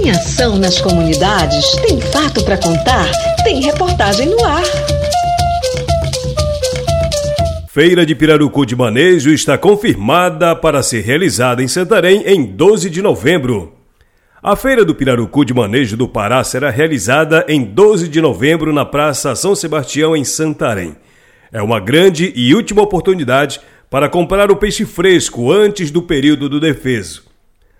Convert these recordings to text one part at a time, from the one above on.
Tem ação nas comunidades? Tem fato para contar? Tem reportagem no ar. Feira de Pirarucu de Manejo está confirmada para ser realizada em Santarém em 12 de novembro. A Feira do Pirarucu de Manejo do Pará será realizada em 12 de novembro na Praça São Sebastião, em Santarém. É uma grande e última oportunidade para comprar o peixe fresco antes do período do defeso.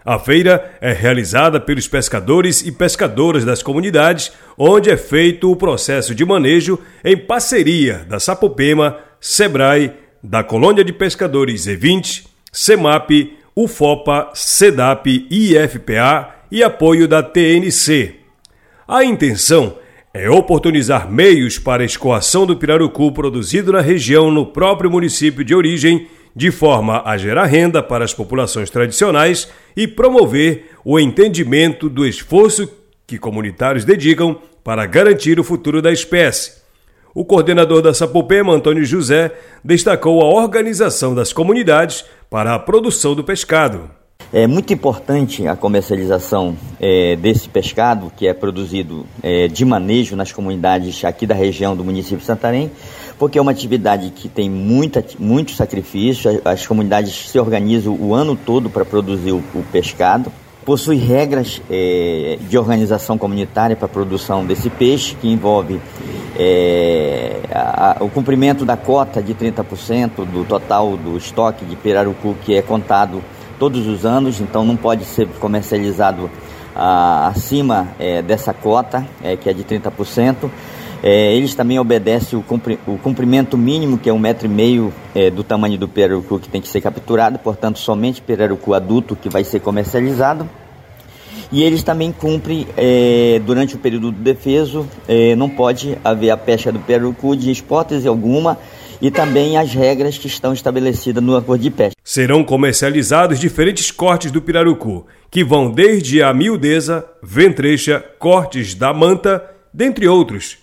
A feira é realizada pelos pescadores e pescadoras das comunidades, onde é feito o processo de manejo em parceria da Sapopema, SEBRAE, da Colônia de Pescadores E20, CEMAP, UFOPA, SEDAP, IFPA e apoio da TNC. A intenção é oportunizar meios para a escoação do pirarucu produzido na região no próprio município de origem, de forma a gerar renda para as populações tradicionais e promover o entendimento do esforço que comunitários dedicam para garantir o futuro da espécie. O coordenador da Sapopema, Antônio José, destacou a organização das comunidades para a produção do pescado. É muito importante a comercialização é, desse pescado, que é produzido é, de manejo nas comunidades aqui da região do município de Santarém, porque é uma atividade que tem muita, muito sacrifício, as comunidades se organizam o ano todo para produzir o, o pescado possui regras é, de organização comunitária para a produção desse peixe, que envolve é, a, o cumprimento da cota de 30% do total do estoque de pirarucu que é contado todos os anos, então não pode ser comercializado a, acima é, dessa cota, é, que é de 30%. É, eles também obedecem o, cumpri, o, cumprimento mínimo, que é um metro e meio é, do tamanho do pirarucu que tem que ser capturado, portanto, somente pirarucu adulto que vai ser comercializado. E eles também cumprem, é, durante o período do defeso, é, não pode haver a pesca do pirarucu de hipótese alguma e também as regras que estão estabelecidas no acordo de pesca. Serão comercializados diferentes cortes do pirarucu, que vão desde a miudeza, ventrecha, cortes da manta, dentre outros.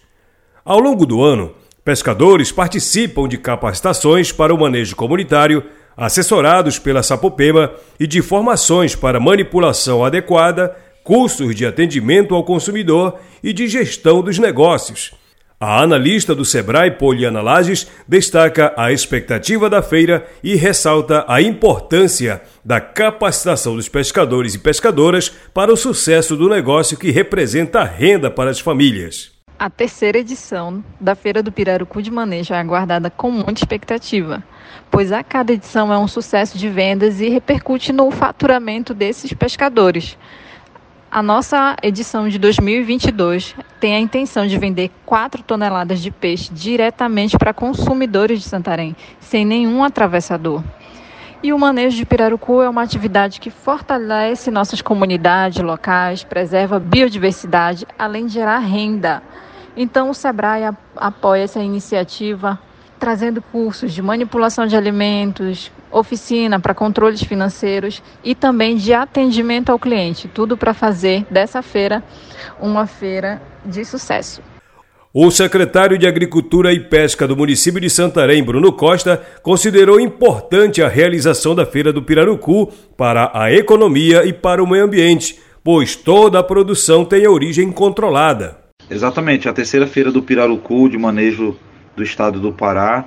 Ao longo do ano, pescadores participam de capacitações para o manejo comunitário, assessorados pela Sapopema e de formações para manipulação adequada, cursos de atendimento ao consumidor e de gestão dos negócios. A analista do Sebrae, Poliana Lages, destaca a expectativa da feira e ressalta a importância da capacitação dos pescadores e pescadoras para o sucesso do negócio que representa renda para as famílias. A terceira edição da Feira do Pirarucu de Manejo é aguardada com muita expectativa, pois a cada edição é um sucesso de vendas e repercute no faturamento desses pescadores. A nossa edição de 2022 tem a intenção de vender 4 toneladas de peixe diretamente para consumidores de Santarém, sem nenhum atravessador. E o manejo de pirarucu é uma atividade que fortalece nossas comunidades locais, preserva a biodiversidade, além de gerar renda. Então, o Sebrae apoia essa iniciativa, trazendo cursos de manipulação de alimentos, oficina para controles financeiros e também de atendimento ao cliente, tudo para fazer dessa feira uma feira de sucesso. O secretário de Agricultura e Pesca do município de Santarém, Bruno Costa, considerou importante a realização da Feira do Pirarucu para a economia e para o meio ambiente, pois toda a produção tem origem controlada. Exatamente, a terceira Feira do Pirarucu de manejo do estado do Pará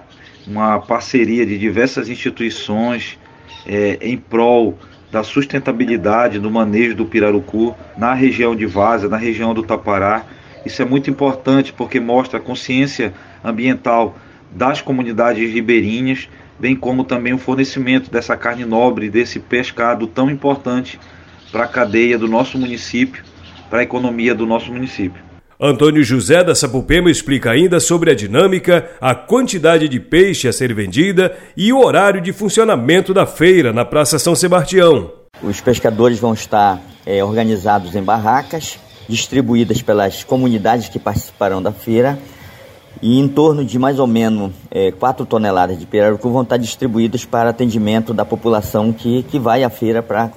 uma parceria de diversas instituições é, em prol da sustentabilidade do manejo do pirarucu na região de Vaza, na região do Tapará. Isso é muito importante porque mostra a consciência ambiental das comunidades ribeirinhas, bem como também o fornecimento dessa carne nobre, desse pescado tão importante para a cadeia do nosso município, para a economia do nosso município. Antônio José da Sapupema explica ainda sobre a dinâmica, a quantidade de peixe a ser vendida e o horário de funcionamento da feira na Praça São Sebastião. Os pescadores vão estar é, organizados em barracas, distribuídas pelas comunidades que participarão da feira, e em torno de mais ou menos é, 4 toneladas de pirarucu vão estar distribuídas para atendimento da população que, que vai à feira para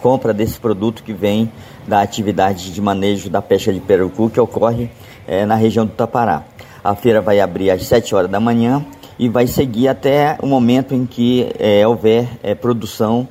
compra desse produto que vem da atividade de manejo da pesca de pirarucu que ocorre é, na região do Tapará. A feira vai abrir às 7 horas da manhã e vai seguir até o momento em que é, houver é, produção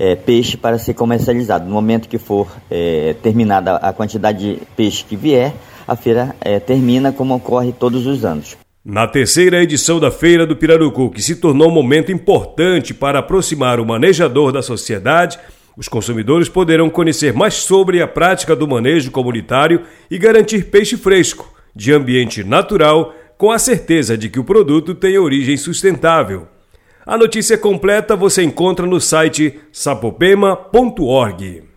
é, peixe para ser comercializado. No momento que for é, terminada a quantidade de peixe que vier, a feira é, termina como ocorre todos os anos. Na terceira edição da Feira do Pirarucu, que se tornou um momento importante para aproximar o manejador da sociedade, os consumidores poderão conhecer mais sobre a prática do manejo comunitário e garantir peixe fresco, de ambiente natural, com a certeza de que o produto tem origem sustentável. A notícia completa você encontra no site sapopema.org.